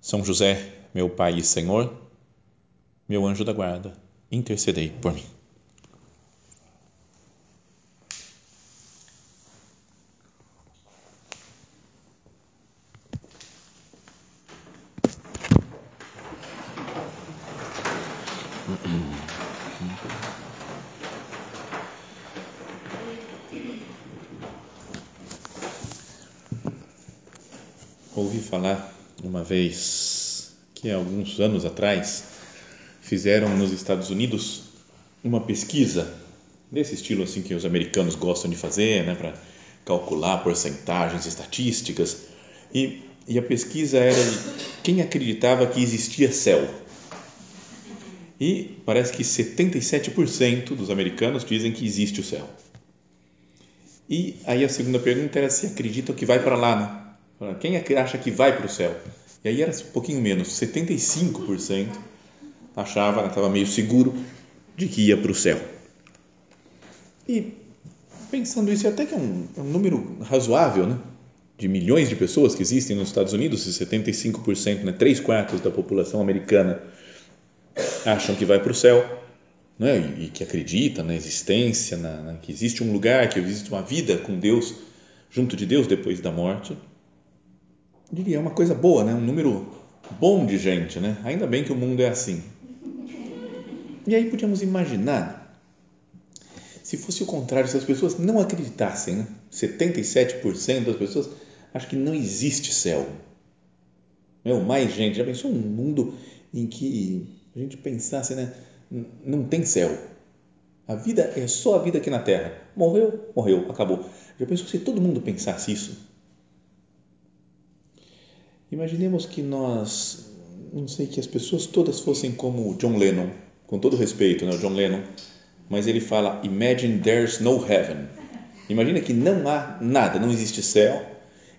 são José, meu Pai e Senhor, meu anjo da guarda, intercedei por mim. Ouvi falar uma vez que há alguns anos atrás fizeram nos Estados Unidos uma pesquisa desse estilo assim que os americanos gostam de fazer, né, para calcular porcentagens estatísticas e, e a pesquisa era de quem acreditava que existia céu. E parece que 77% dos americanos dizem que existe o céu. E aí a segunda pergunta era se acreditam que vai para lá, né? Quem é acha que vai para o céu? E aí era um pouquinho menos, 75% achava, estava meio seguro de que ia para o céu. E pensando isso, até que é um, é um número razoável, né? de milhões de pessoas que existem nos Estados Unidos, e 75%, né, 3 quartos da população americana acham que vai para o céu, né, e, e, que acredita na existência, na, na, que existe um lugar, que existe uma vida com Deus, junto de Deus depois da morte diria, é uma coisa boa, né? um número bom de gente, né? ainda bem que o mundo é assim. E aí podíamos imaginar se fosse o contrário, se as pessoas não acreditassem, né? 77% das pessoas acham que não existe céu. Meu, mais gente, já pensou um mundo em que a gente pensasse, né? Não tem céu. A vida é só a vida aqui na Terra. Morreu, morreu, acabou. Já pensou se todo mundo pensasse isso? Imaginemos que nós, não sei, que as pessoas todas fossem como John Lennon, com todo respeito, né, John Lennon, mas ele fala: Imagine there's no heaven. Imagina que não há nada, não existe céu.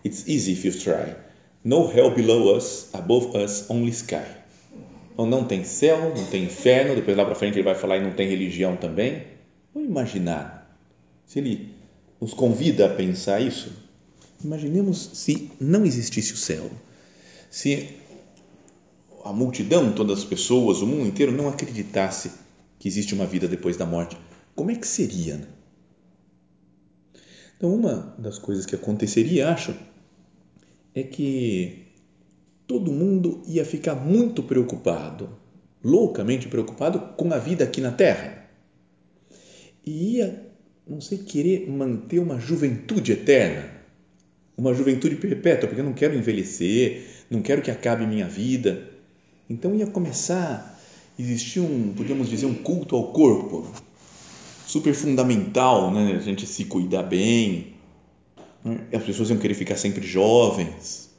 It's easy if you try. No hell below us, above us, only sky. Então não tem céu, não tem inferno. Depois lá para frente ele vai falar e não tem religião também. Vamos imaginar se ele nos convida a pensar isso. Imaginemos se não existisse o céu se a multidão, todas as pessoas, o mundo inteiro não acreditasse que existe uma vida depois da morte, como é que seria? Né? Então, uma das coisas que aconteceria, acho, é que todo mundo ia ficar muito preocupado, loucamente preocupado com a vida aqui na Terra. E ia, não sei, querer manter uma juventude eterna, uma juventude perpétua, porque eu não quero envelhecer, não quero que acabe minha vida. Então ia começar a existir um, podemos dizer, um culto ao corpo, super fundamental, né? A gente se cuidar bem. Né? As pessoas iam querer ficar sempre jovens.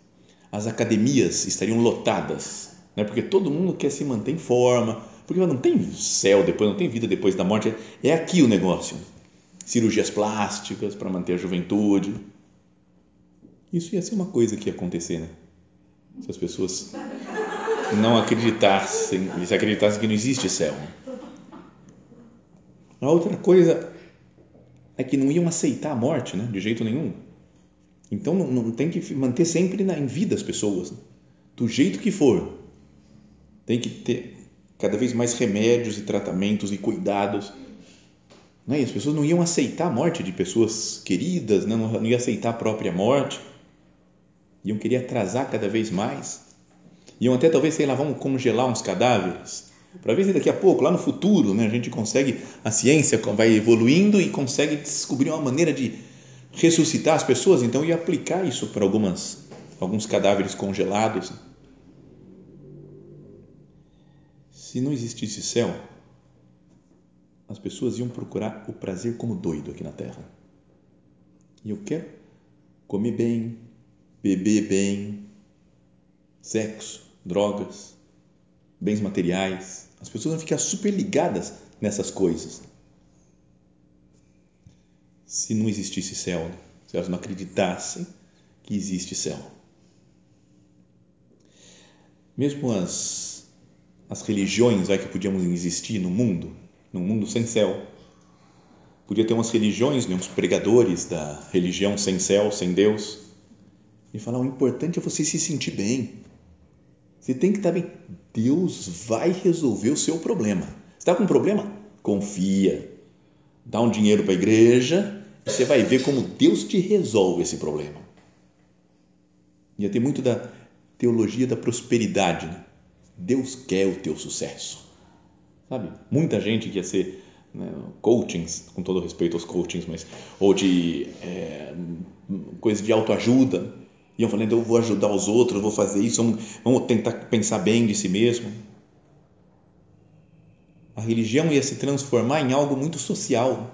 As academias estariam lotadas, né? Porque todo mundo quer se manter em forma, porque não tem céu depois, não tem vida depois da morte. É aqui o negócio. Cirurgias plásticas para manter a juventude. Isso ia ser uma coisa que ia acontecer, né? Se as pessoas não acreditassem, se acreditassem que não existe céu. A outra coisa é que não iam aceitar a morte, né? de jeito nenhum. Então não, não tem que manter sempre na, em vida as pessoas, né? do jeito que for. Tem que ter cada vez mais remédios e tratamentos e cuidados. Né? E as pessoas não iam aceitar a morte de pessoas queridas, né? não, não iam aceitar a própria morte iam querer atrasar cada vez mais, iam até talvez, sei lá, vamos congelar uns cadáveres, para ver se daqui a pouco, lá no futuro, né, a gente consegue, a ciência vai evoluindo e consegue descobrir uma maneira de ressuscitar as pessoas, então ia aplicar isso para algumas, alguns cadáveres congelados. Se não existisse céu, as pessoas iam procurar o prazer como doido aqui na Terra. E eu quero comer bem, beber bem, sexo, drogas, bens materiais. As pessoas vão ficar super ligadas nessas coisas. Se não existisse céu, se elas não acreditassem que existe céu. Mesmo as, as religiões vai, que podiam existir no mundo, num mundo sem céu, podia ter umas religiões, né, uns pregadores da religião sem céu, sem Deus, e falar: o importante é você se sentir bem. Você tem que estar bem. Deus vai resolver o seu problema. Está com um problema? Confia. Dá um dinheiro para a igreja você vai ver como Deus te resolve esse problema. Ia ter muito da teologia da prosperidade. Né? Deus quer o teu sucesso. Sabe? Muita gente que ia ser né, coachings, com todo respeito aos coachings, mas, ou de é, coisas de autoajuda, iam falando, eu vou ajudar os outros, vou fazer isso, vamos, vamos tentar pensar bem de si mesmo. A religião ia se transformar em algo muito social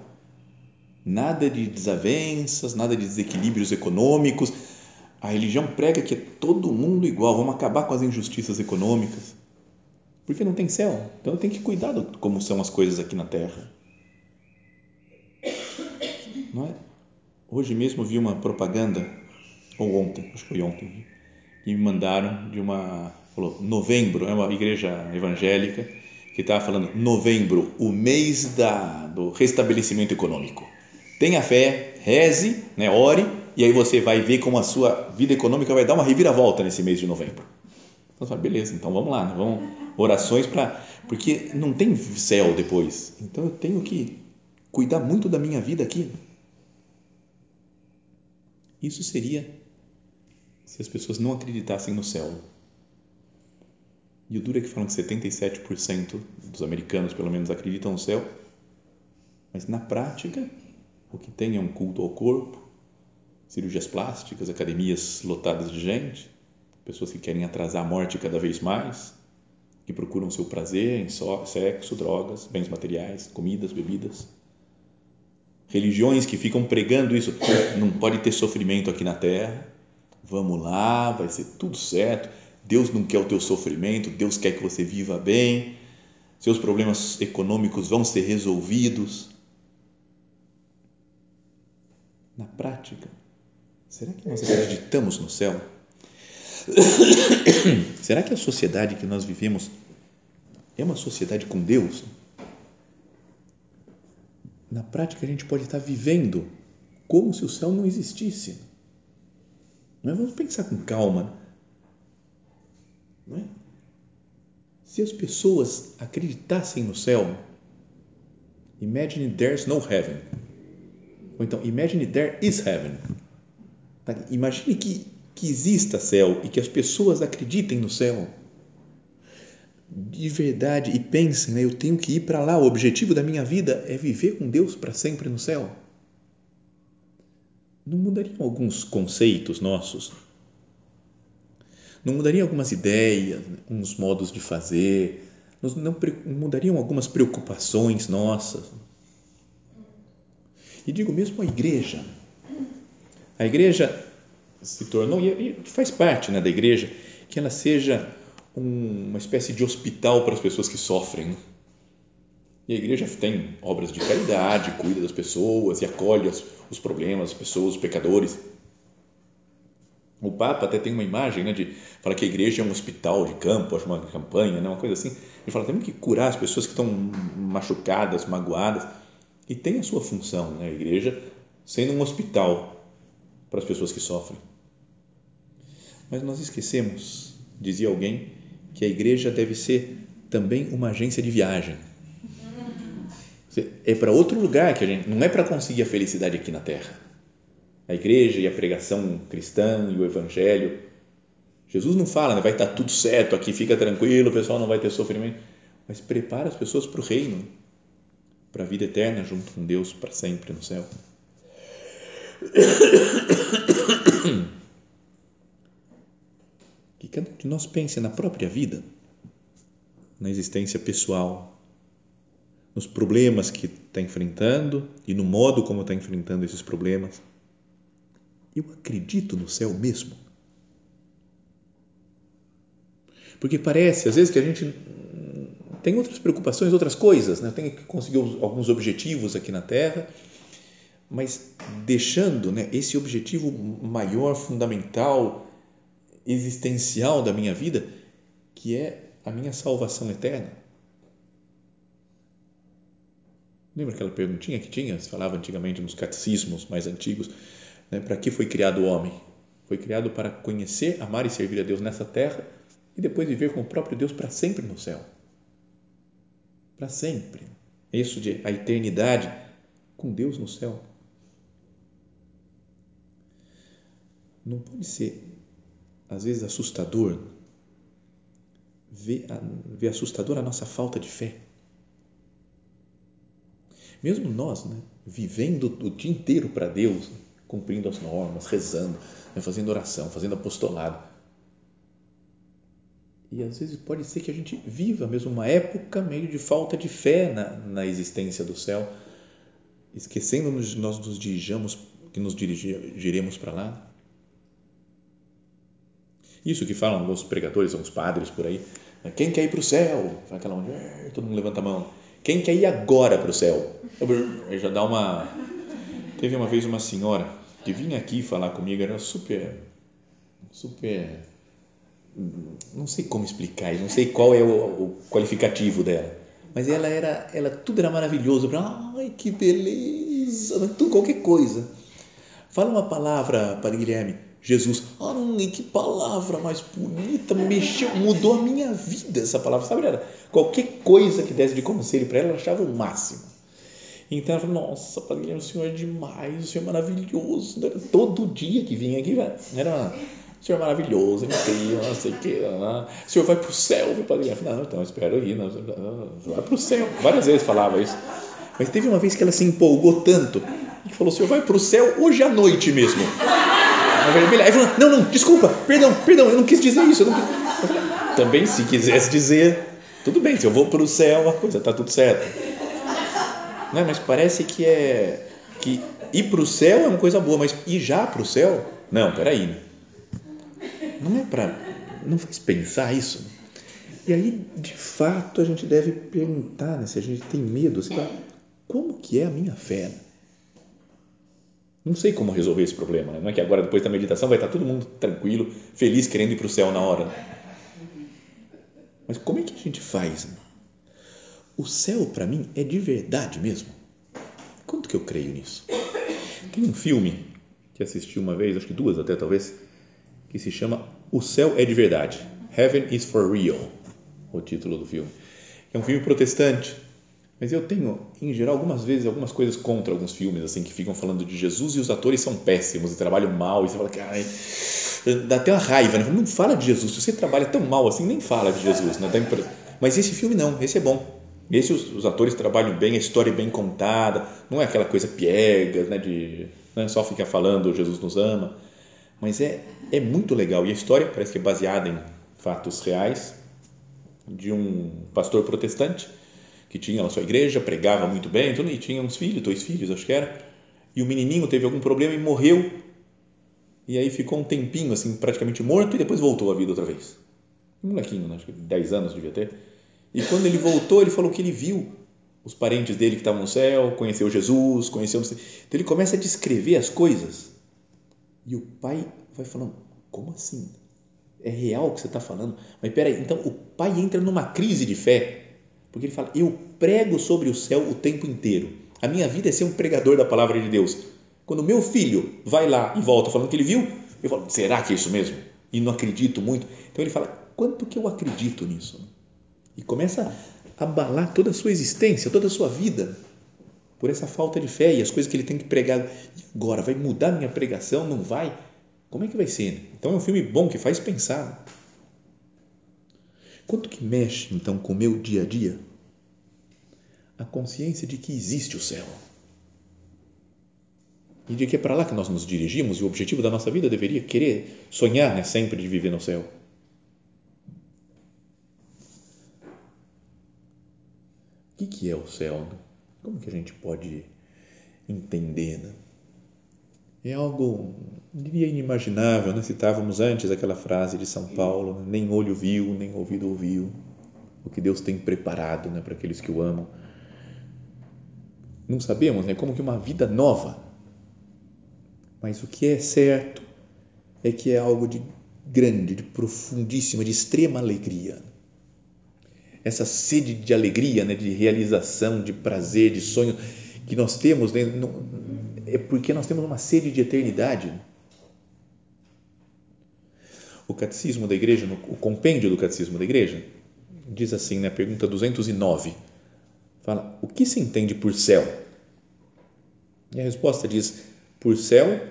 nada de desavenças, nada de desequilíbrios econômicos. A religião prega que é todo mundo igual, vamos acabar com as injustiças econômicas. Porque não tem céu. Então tem que cuidar de como são as coisas aqui na terra. Não é? Hoje mesmo vi uma propaganda, ou ontem, acho que foi ontem, que me mandaram de uma. Falou, novembro, é uma igreja evangélica que estava falando novembro, o mês da, do restabelecimento econômico tenha fé, reze, né, ore, e aí você vai ver como a sua vida econômica vai dar uma reviravolta nesse mês de novembro. Então, fala, beleza, então vamos lá, né, vamos orações para. Porque não tem céu depois, então eu tenho que cuidar muito da minha vida aqui. Isso seria se as pessoas não acreditassem no céu. E o duro é que falam que 77% dos americanos, pelo menos, acreditam no céu, mas na prática o que tem é um culto ao corpo, cirurgias plásticas, academias lotadas de gente, pessoas que querem atrasar a morte cada vez mais, que procuram seu prazer em sexo, drogas, bens materiais, comidas, bebidas. Religiões que ficam pregando isso, não pode ter sofrimento aqui na terra, vamos lá, vai ser tudo certo, Deus não quer o teu sofrimento, Deus quer que você viva bem, seus problemas econômicos vão ser resolvidos na prática, será que nós acreditamos no céu? será que a sociedade que nós vivemos é uma sociedade com Deus? Na prática, a gente pode estar vivendo como se o céu não existisse. Mas vamos pensar com calma. Não é? Se as pessoas acreditassem no céu, imagine there's no heaven ou então, imagine there is heaven. Tá? Imagine que, que exista céu e que as pessoas acreditem no céu. De verdade, e pensem, né? eu tenho que ir para lá. O objetivo da minha vida é viver com Deus para sempre no céu. Não mudariam alguns conceitos nossos? Não mudariam algumas ideias, uns modos de fazer? Não mudariam algumas preocupações nossas? E digo mesmo a igreja. A igreja se tornou, e faz parte né, da igreja, que ela seja um, uma espécie de hospital para as pessoas que sofrem. E a igreja tem obras de caridade, cuida das pessoas e acolhe os, problemas, as pessoas, os pecadores. O Papa até tem uma imagem né, de fala que a igreja é um hospital de campo, acho uma campanha, né, uma coisa assim. Ele fala temos que curar as pessoas que estão machucadas, magoadas e tem a sua função, né, a igreja, sendo um hospital para as pessoas que sofrem. Mas nós esquecemos, dizia alguém, que a igreja deve ser também uma agência de viagem. É para outro lugar que a gente, não é para conseguir a felicidade aqui na terra. A igreja e a pregação cristã e o evangelho. Jesus não fala, né, vai estar tudo certo aqui, fica tranquilo, o pessoal não vai ter sofrimento. Mas prepara as pessoas para o reino para a vida eterna junto com Deus para sempre no céu. Que cada um de nós pense na própria vida, na existência pessoal, nos problemas que está enfrentando e no modo como está enfrentando esses problemas. Eu acredito no céu mesmo. Porque parece, às vezes, que a gente tem outras preocupações, outras coisas, né? tem que conseguir alguns objetivos aqui na Terra, mas deixando né, esse objetivo maior, fundamental, existencial da minha vida, que é a minha salvação eterna. Lembra aquela perguntinha que tinha? Se falava antigamente nos catecismos mais antigos, né? para que foi criado o homem? Foi criado para conhecer, amar e servir a Deus nessa terra e depois viver com o próprio Deus para sempre no céu. Para sempre. Isso de a eternidade com Deus no céu. Não pode ser, às vezes, assustador ver, ver assustador a nossa falta de fé. Mesmo nós, né, vivendo o dia inteiro para Deus, cumprindo as normas, rezando, né, fazendo oração, fazendo apostolado. E às vezes pode ser que a gente viva mesmo uma época meio de falta de fé na, na existência do céu, esquecendo-nos nós nos dirijamos, que nos dirigiremos para lá. Isso que falam alguns pregadores, alguns padres por aí. Né, quem quer ir para o céu? Aquela onde todo mundo levanta a mão. Quem quer ir agora para o céu? Aí já dá uma. Teve uma vez uma senhora que vinha aqui falar comigo, era super, super, não sei como explicar, não sei qual é o, o qualificativo dela, mas ela era, ela tudo era maravilhoso, ai que beleza, tudo qualquer coisa. Fala uma palavra para Guilherme, Jesus, ai que palavra mais bonita, mexeu, mudou a minha vida essa palavra, sabe? Qualquer coisa que desse de conselho para ela, ela achava o máximo. Então ela falou, nossa, Padre o senhor é demais, o senhor é maravilhoso. Todo dia que vinha aqui, era o senhor é maravilhoso, incrível, não sei o que. O senhor vai para o céu, meu Padre Guilherme. Não, então, espero ir. Não, vai para o céu. Várias vezes falava isso. Mas teve uma vez que ela se empolgou tanto que falou, o senhor vai para o céu hoje à noite mesmo. Aí falou, não, não, desculpa, perdão, perdão, eu não quis dizer isso. Eu não quis. Eu falei, Também, se quisesse dizer, tudo bem, se eu vou para o céu, a coisa está tudo certo né? mas parece que é que ir para o céu é uma coisa boa, mas ir já para o céu, não, peraí, não é para, não faz pensar isso. E aí, de fato, a gente deve perguntar, né, se a gente tem medo, assim, como que é a minha fé? Não sei como resolver esse problema, né? não é que agora, depois da meditação, vai estar todo mundo tranquilo, feliz, querendo ir para o céu na hora. Mas como é que a gente faz? O céu para mim é de verdade mesmo? Quanto que eu creio nisso? Tem um filme que assisti uma vez, acho que duas até talvez, que se chama O Céu é de Verdade. Heaven is for Real, o título do filme. É um filme protestante, mas eu tenho, em geral, algumas vezes, algumas coisas contra alguns filmes, assim, que ficam falando de Jesus e os atores são péssimos e trabalham mal, e você fala, cara, dá até uma raiva, né? não fala de Jesus, se você trabalha tão mal assim, nem fala de Jesus, né? Mas esse filme não, esse é bom esse os, os, atores trabalham bem, a história é bem contada, não é aquela coisa piegas, né, de né, só ficar falando Jesus nos ama, mas é, é muito legal e a história parece que é baseada em fatos reais de um pastor protestante que tinha a sua igreja, pregava muito bem, e tinha uns filhos, dois filhos acho que era, e o menininho teve algum problema e morreu e aí ficou um tempinho assim praticamente morto e depois voltou à vida outra vez. Um molequinho, né? acho que 10 anos devia ter e quando ele voltou, ele falou que ele viu os parentes dele que estavam no céu, conheceu Jesus, conheceu. Então ele começa a descrever as coisas. E o pai vai falando: como assim? É real o que você está falando? Mas peraí, então o pai entra numa crise de fé, porque ele fala: eu prego sobre o céu o tempo inteiro. A minha vida é ser um pregador da palavra de Deus. Quando meu filho vai lá e volta falando que ele viu, eu falo: será que é isso mesmo? E não acredito muito. Então ele fala: quanto que eu acredito nisso? E começa a abalar toda a sua existência, toda a sua vida, por essa falta de fé e as coisas que ele tem que pregar. E agora, vai mudar minha pregação? Não vai? Como é que vai ser? Então é um filme bom que faz pensar. Quanto que mexe, então, com o meu dia a dia? A consciência de que existe o céu. E de que é para lá que nós nos dirigimos e o objetivo da nossa vida deveria querer sonhar né, sempre de viver no céu. que, que é o céu? Como que a gente pode entender? Né? É algo, diria, inimaginável. Né? Citávamos antes aquela frase de São Paulo: né? nem olho viu, nem ouvido ouviu o que Deus tem preparado né, para aqueles que o amam. Não sabemos né, como que uma vida nova, mas o que é certo é que é algo de grande, de profundíssima, de extrema alegria. Essa sede de alegria, né, de realização, de prazer, de sonho que nós temos, né, é porque nós temos uma sede de eternidade. O catecismo da igreja, o compêndio do catecismo da igreja, diz assim, na né, pergunta 209, fala: o que se entende por céu? E a resposta diz: por céu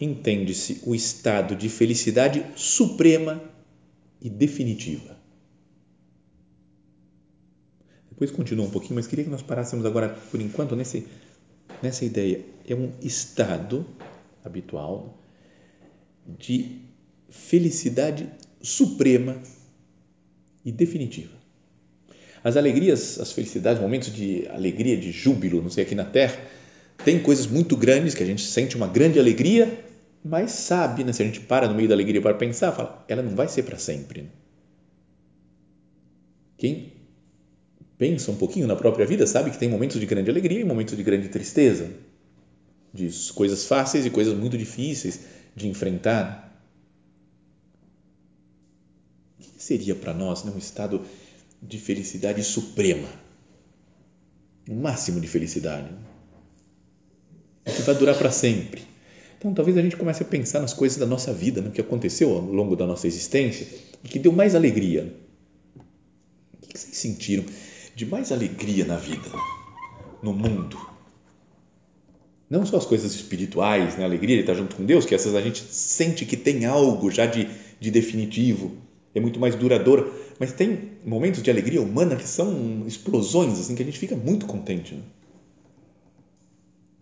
entende-se o estado de felicidade suprema e definitiva. Depois continua um pouquinho, mas queria que nós parássemos agora, por enquanto, nesse, nessa ideia. É um estado habitual de felicidade suprema e definitiva. As alegrias, as felicidades, momentos de alegria, de júbilo, não sei, aqui na Terra, tem coisas muito grandes que a gente sente uma grande alegria, mas sabe, né, se a gente para no meio da alegria para pensar, fala, ela não vai ser para sempre. Né? Quem pensa um pouquinho na própria vida sabe que tem momentos de grande alegria e momentos de grande tristeza, de coisas fáceis e coisas muito difíceis de enfrentar. O que seria para nós né, um estado de felicidade suprema, o máximo de felicidade, que vai durar para sempre. Então, talvez a gente comece a pensar nas coisas da nossa vida, no que aconteceu ao longo da nossa existência e que deu mais alegria. O que vocês sentiram de mais alegria na vida, no mundo? Não só as coisas espirituais, né? alegria de estar junto com Deus, que essas a gente sente que tem algo já de, de definitivo, é muito mais duradoura. Mas tem momentos de alegria humana que são explosões, assim, que a gente fica muito contente. Né?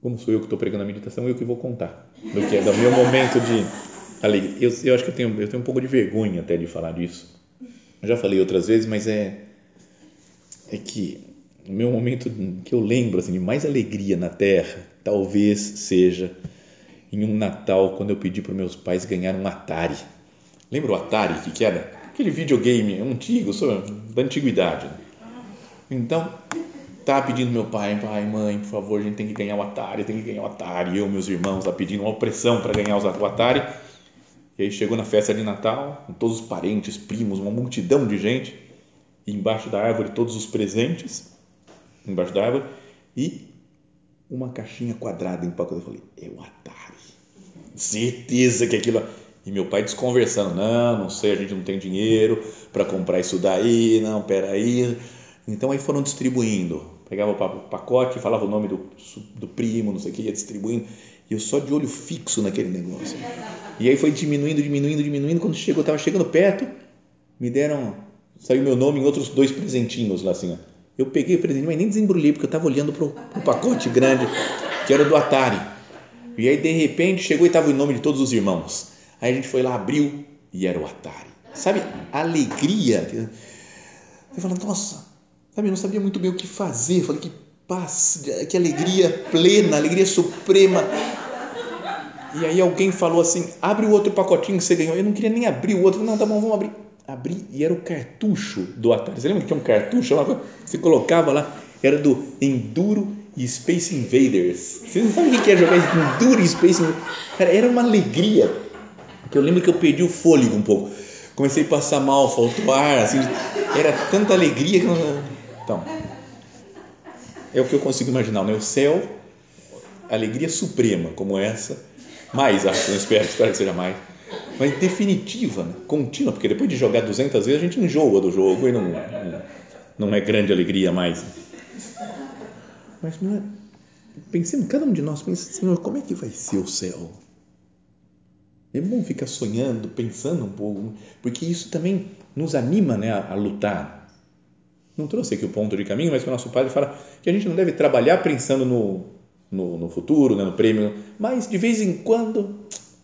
Como sou eu que estou pregando a meditação, eu que vou contar do que é do meu momento de alegria. Eu, eu acho que eu tenho, eu tenho um pouco de vergonha até de falar disso. Eu já falei outras vezes, mas é é que o meu momento que eu lembro assim, de mais alegria na Terra talvez seja em um Natal quando eu pedi para meus pais ganhar um Atari. Lembra o Atari que, que era? aquele videogame antigo, da antiguidade. Então, tá pedindo meu pai, pai, mãe, por favor, a gente tem que ganhar o Atari, tem que ganhar o Atari. Eu, meus irmãos, lá pedindo uma opressão para ganhar o Atari. E aí chegou na festa de Natal, com todos os parentes, primos, uma multidão de gente, embaixo da árvore todos os presentes, embaixo da árvore, e uma caixinha quadrada em pacote. Eu falei, é o Atari. Certeza que aquilo e meu pai desconversando, não, não sei, a gente não tem dinheiro para comprar isso daí, não, peraí. Então aí foram distribuindo, pegava o pacote, falava o nome do, do primo, não sei o que, ia distribuindo, e eu só de olho fixo naquele negócio. E aí foi diminuindo, diminuindo, diminuindo, quando chegou, estava chegando perto, me deram, saiu meu nome em outros dois presentinhos lá assim, ó. Eu peguei o presentinho, mas nem desembrulhei, porque eu estava olhando para o pacote grande, que era do Atari. E aí, de repente, chegou e estava o nome de todos os irmãos. Aí a gente foi lá, abriu e era o Atari. Sabe, alegria. Eu falei, nossa, sabe, eu não sabia muito bem o que fazer. Eu falei, que paz, que alegria plena, alegria suprema. E aí alguém falou assim: abre o outro pacotinho que você ganhou. Eu não queria nem abrir o outro. Não, tá bom, vamos abrir. Abri e era o cartucho do Atari. Você lembra que é um cartucho? Você colocava lá, era do Enduro e Space Invaders. Vocês não sabem o que é jogar Enduro e Space Invaders? Cara, era uma alegria que eu lembro que eu perdi o fôlego um pouco. Comecei a passar mal, faltou ar, assim, era tanta alegria que eu... Então, é o que eu consigo imaginar, né? O céu, alegria suprema como essa, mais acho, não espero, espero que seja mais, mas definitiva, né? contínua, porque depois de jogar 200 vezes a gente enjoa do jogo e não, não, é grande alegria mais. Mas é, pensemos, cada um de nós pensa, Senhor, como é que vai ser o céu? É bom ficar sonhando, pensando um pouco, porque isso também nos anima né, a, a lutar. Não trouxe aqui o ponto de caminho, mas o nosso padre fala que a gente não deve trabalhar pensando no, no, no futuro, né, no prêmio, mas de vez em quando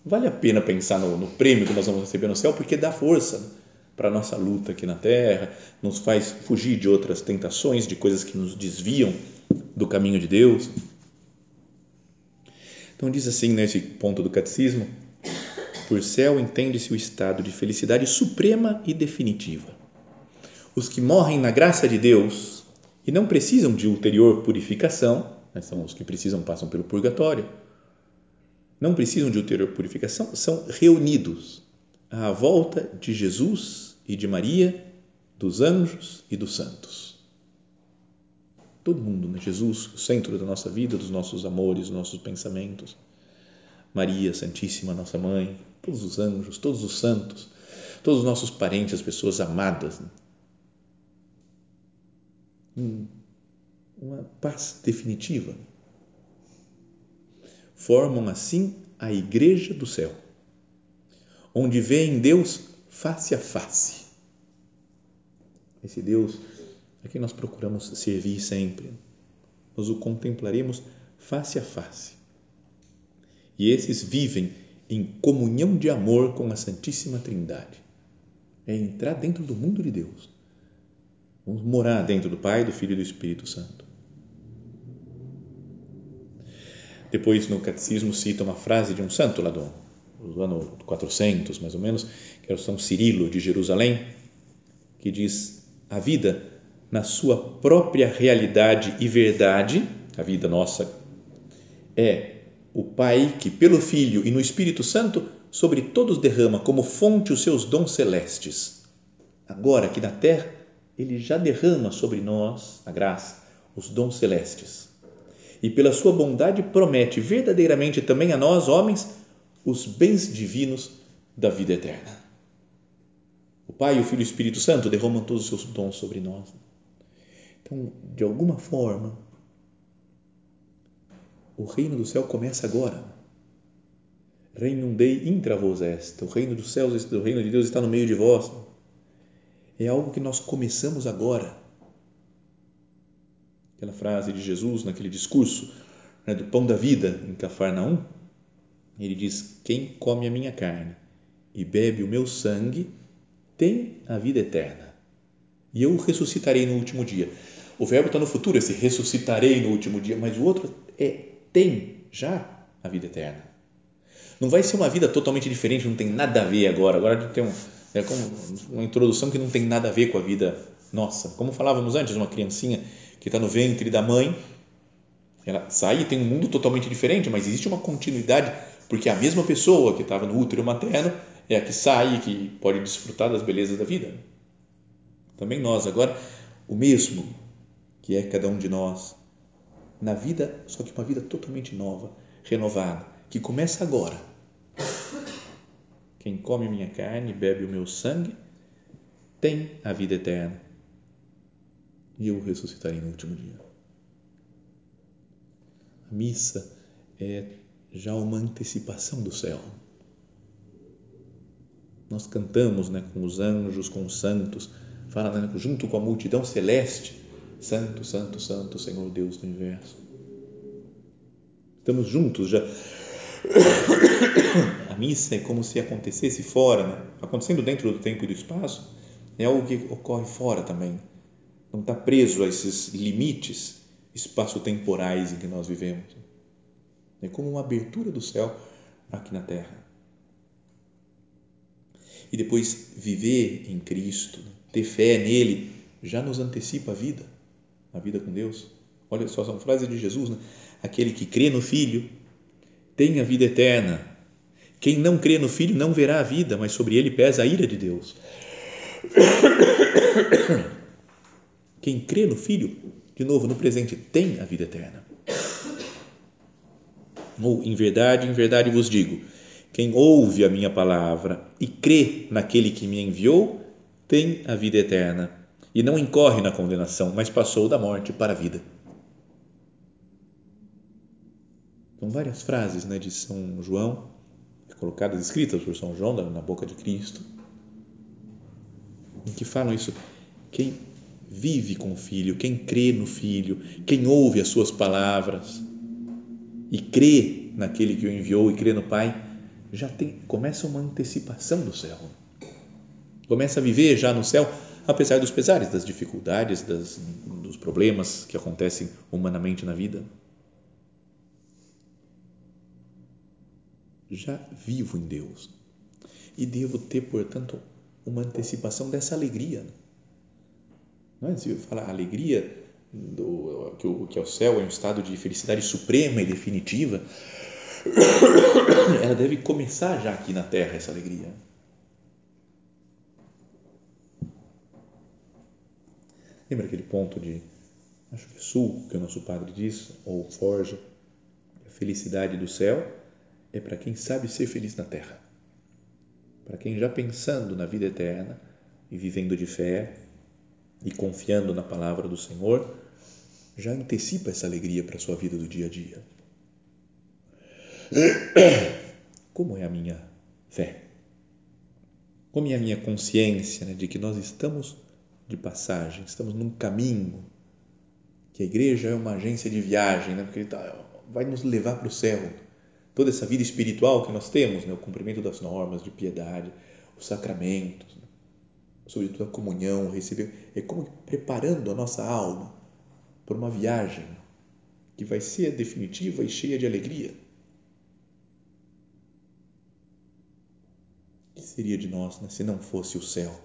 vale a pena pensar no, no prêmio que nós vamos receber no céu, porque dá força para a nossa luta aqui na terra, nos faz fugir de outras tentações, de coisas que nos desviam do caminho de Deus. Então diz assim nesse ponto do catecismo, por céu entende-se o estado de felicidade suprema e definitiva. Os que morrem na graça de Deus e não precisam de ulterior purificação, né, são os que precisam passam pelo purgatório, não precisam de purificação, são reunidos à volta de Jesus e de Maria, dos anjos e dos santos. Todo mundo, né? Jesus, o centro da nossa vida, dos nossos amores, dos nossos pensamentos. Maria Santíssima, nossa mãe, todos os anjos, todos os santos, todos os nossos parentes, as pessoas amadas. Né? Uma paz definitiva. Formam assim a igreja do céu, onde veem Deus face a face. Esse Deus a quem nós procuramos servir sempre. Nós o contemplaremos face a face. E esses vivem em comunhão de amor com a Santíssima Trindade. É entrar dentro do mundo de Deus. Vamos morar dentro do Pai, do Filho e do Espírito Santo. Depois, no Catecismo, cita uma frase de um santo lá do, do ano 400, mais ou menos, que é o São Cirilo de Jerusalém, que diz: A vida, na sua própria realidade e verdade, a vida nossa, é o Pai que, pelo Filho e no Espírito Santo, sobre todos derrama como fonte os seus dons celestes. Agora, aqui na terra, ele já derrama sobre nós, a graça, os dons celestes. E pela sua bondade promete verdadeiramente também a nós, homens, os bens divinos da vida eterna. O Pai, o Filho e o Espírito Santo derramam todos os seus dons sobre nós. Então, de alguma forma, o reino do céu começa agora. Regnum Dei intra vos est. O reino dos céus, o reino de Deus está no meio de vós. É algo que nós começamos agora. Aquela frase de Jesus naquele discurso né, do pão da vida em Cafarnaum, ele diz: Quem come a minha carne e bebe o meu sangue tem a vida eterna. E eu ressuscitarei no último dia. O verbo está no futuro, esse ressuscitarei no último dia, mas o outro é tem já a vida eterna. Não vai ser uma vida totalmente diferente, não tem nada a ver agora. Agora tem um, é como uma introdução que não tem nada a ver com a vida nossa. Como falávamos antes, uma criancinha que está no ventre da mãe, ela sai e tem um mundo totalmente diferente, mas existe uma continuidade, porque a mesma pessoa que estava no útero materno é a que sai e que pode desfrutar das belezas da vida. Também nós, agora, o mesmo que é cada um de nós, na vida, só que uma vida totalmente nova, renovada, que começa agora. Quem come minha carne, bebe o meu sangue, tem a vida eterna. E eu ressuscitarei no último dia. A missa é já uma antecipação do céu. Nós cantamos né, com os anjos, com os santos, fala né, junto com a multidão celeste Santo, Santo, Santo, Senhor Deus do universo. Estamos juntos já. A missa é como se acontecesse fora, né? acontecendo dentro do tempo e do espaço, é algo que ocorre fora também. Não está preso a esses limites espaço-temporais em que nós vivemos. É como uma abertura do céu aqui na terra. E depois viver em Cristo, ter fé nele, já nos antecipa a vida a vida com Deus. Olha só, são frases de Jesus, né? Aquele que crê no Filho tem a vida eterna. Quem não crê no Filho não verá a vida, mas sobre ele pesa a ira de Deus. Quem crê no Filho, de novo, no presente, tem a vida eterna. Ou, em verdade, em verdade vos digo: quem ouve a minha palavra e crê naquele que me enviou, tem a vida eterna e não incorre na condenação, mas passou da morte para a vida. São várias frases né, de São João, colocadas, escritas por São João na boca de Cristo, em que falam isso. Quem vive com o Filho, quem crê no Filho, quem ouve as suas palavras e crê naquele que o enviou e crê no Pai, já tem, começa uma antecipação do céu. Começa a viver já no céu apesar dos pesares, das dificuldades, das, dos problemas que acontecem humanamente na vida. já vivo em Deus e devo ter, portanto, uma antecipação dessa alegria. Não é? Se falar alegria do que o que é o céu é um estado de felicidade suprema e definitiva, ela deve começar já aqui na terra essa alegria. Lembra aquele ponto de acho que é sul que o nosso padre diz ou forja a felicidade do céu é para quem sabe ser feliz na terra. Para quem já pensando na vida eterna e vivendo de fé e confiando na palavra do Senhor, já antecipa essa alegria para a sua vida do dia a dia. Como é a minha fé? Como é a minha consciência né, de que nós estamos de passagem, estamos num caminho, que a igreja é uma agência de viagem, né, porque tá, vai nos levar para o céu toda essa vida espiritual que nós temos, né? o cumprimento das normas de piedade, os sacramentos, né? Sobretudo a comunhão, receber, é como preparando a nossa alma para uma viagem que vai ser definitiva e cheia de alegria. O que seria de nós né, se não fosse o céu?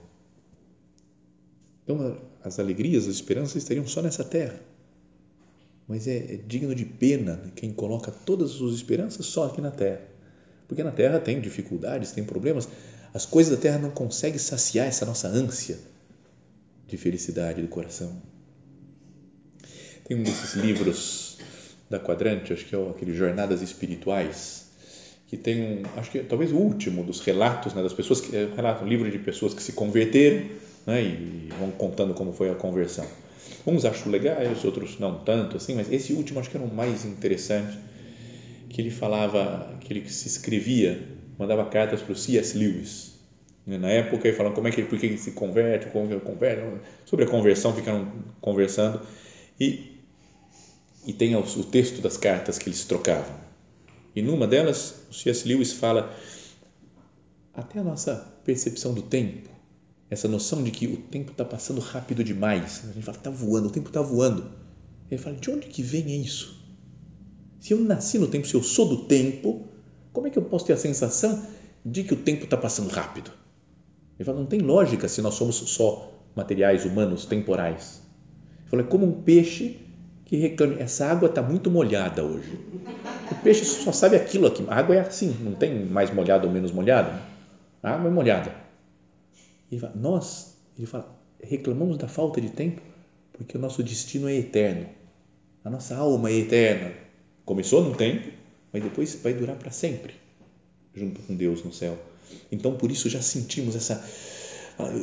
Então, as alegrias, as esperanças estariam só nessa terra mas é, é digno de pena né, quem coloca todas as suas esperanças só aqui na terra. Porque na terra tem dificuldades, tem problemas, as coisas da terra não conseguem saciar essa nossa ânsia de felicidade do coração. Tem um desses livros da Quadrante, acho que é aquele Jornadas Espirituais, que tem um, acho que é, talvez o último dos relatos né, das pessoas que é, relata um livro de pessoas que se converteram né, e vão contando como foi a conversão. Uns acho legais, outros não tanto assim, mas esse último acho que era o mais interessante, que ele falava, que ele se escrevia, mandava cartas para o C.S. Lewis. Né, na época, ele falava como é que ele, por que ele se converte, como ele converte, sobre a conversão, ficaram conversando e, e tem o, o texto das cartas que eles trocavam. E numa delas, o C.S. Lewis fala até a nossa percepção do tempo essa noção de que o tempo está passando rápido demais. A gente fala, está voando, o tempo está voando. Ele fala, de onde que vem isso? Se eu nasci no tempo, se eu sou do tempo, como é que eu posso ter a sensação de que o tempo está passando rápido? Ele fala, não tem lógica se nós somos só materiais humanos temporais. Ele fala, é como um peixe que reclama, essa água está muito molhada hoje. O peixe só sabe aquilo aqui. A água é assim, não tem mais molhada ou menos molhada. A água é molhada. Ele fala, nós, ele fala, reclamamos da falta de tempo porque o nosso destino é eterno. A nossa alma é eterna. Começou num tempo, mas depois vai durar para sempre, junto com Deus no céu. Então, por isso já sentimos essa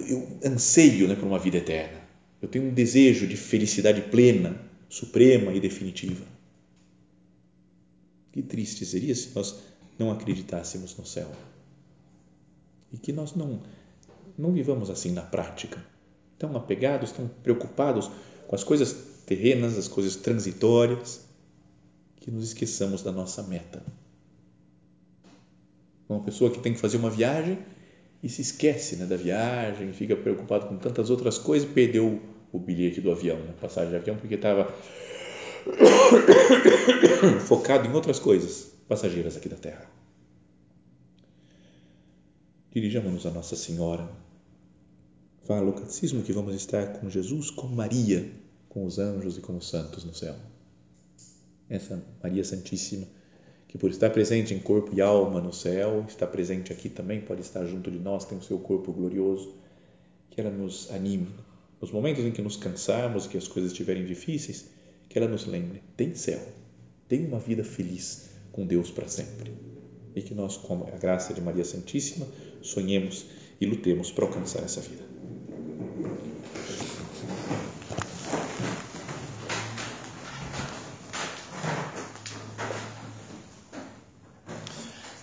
eu anseio, né, por uma vida eterna. Eu tenho um desejo de felicidade plena, suprema e definitiva. Que triste seria se nós não acreditássemos no céu. E que nós não não vivamos assim na prática. Tão apegados, tão preocupados com as coisas terrenas, as coisas transitórias, que nos esqueçamos da nossa meta. Uma pessoa que tem que fazer uma viagem e se esquece né, da viagem, fica preocupado com tantas outras coisas, perdeu o bilhete do avião, né, passagem de avião, porque estava focado em outras coisas passageiras aqui da Terra. Dirijamos-nos a Nossa Senhora fala o catecismo que vamos estar com Jesus, com Maria, com os anjos e com os santos no céu. Essa Maria Santíssima, que por estar presente em corpo e alma no céu, está presente aqui também, pode estar junto de nós, tem o seu corpo glorioso, que ela nos anime. Nos momentos em que nos cansarmos, que as coisas estiverem difíceis, que ela nos lembre: tem céu, tem uma vida feliz com Deus para sempre. E que nós, com a graça de Maria Santíssima, sonhemos e lutemos para alcançar essa vida.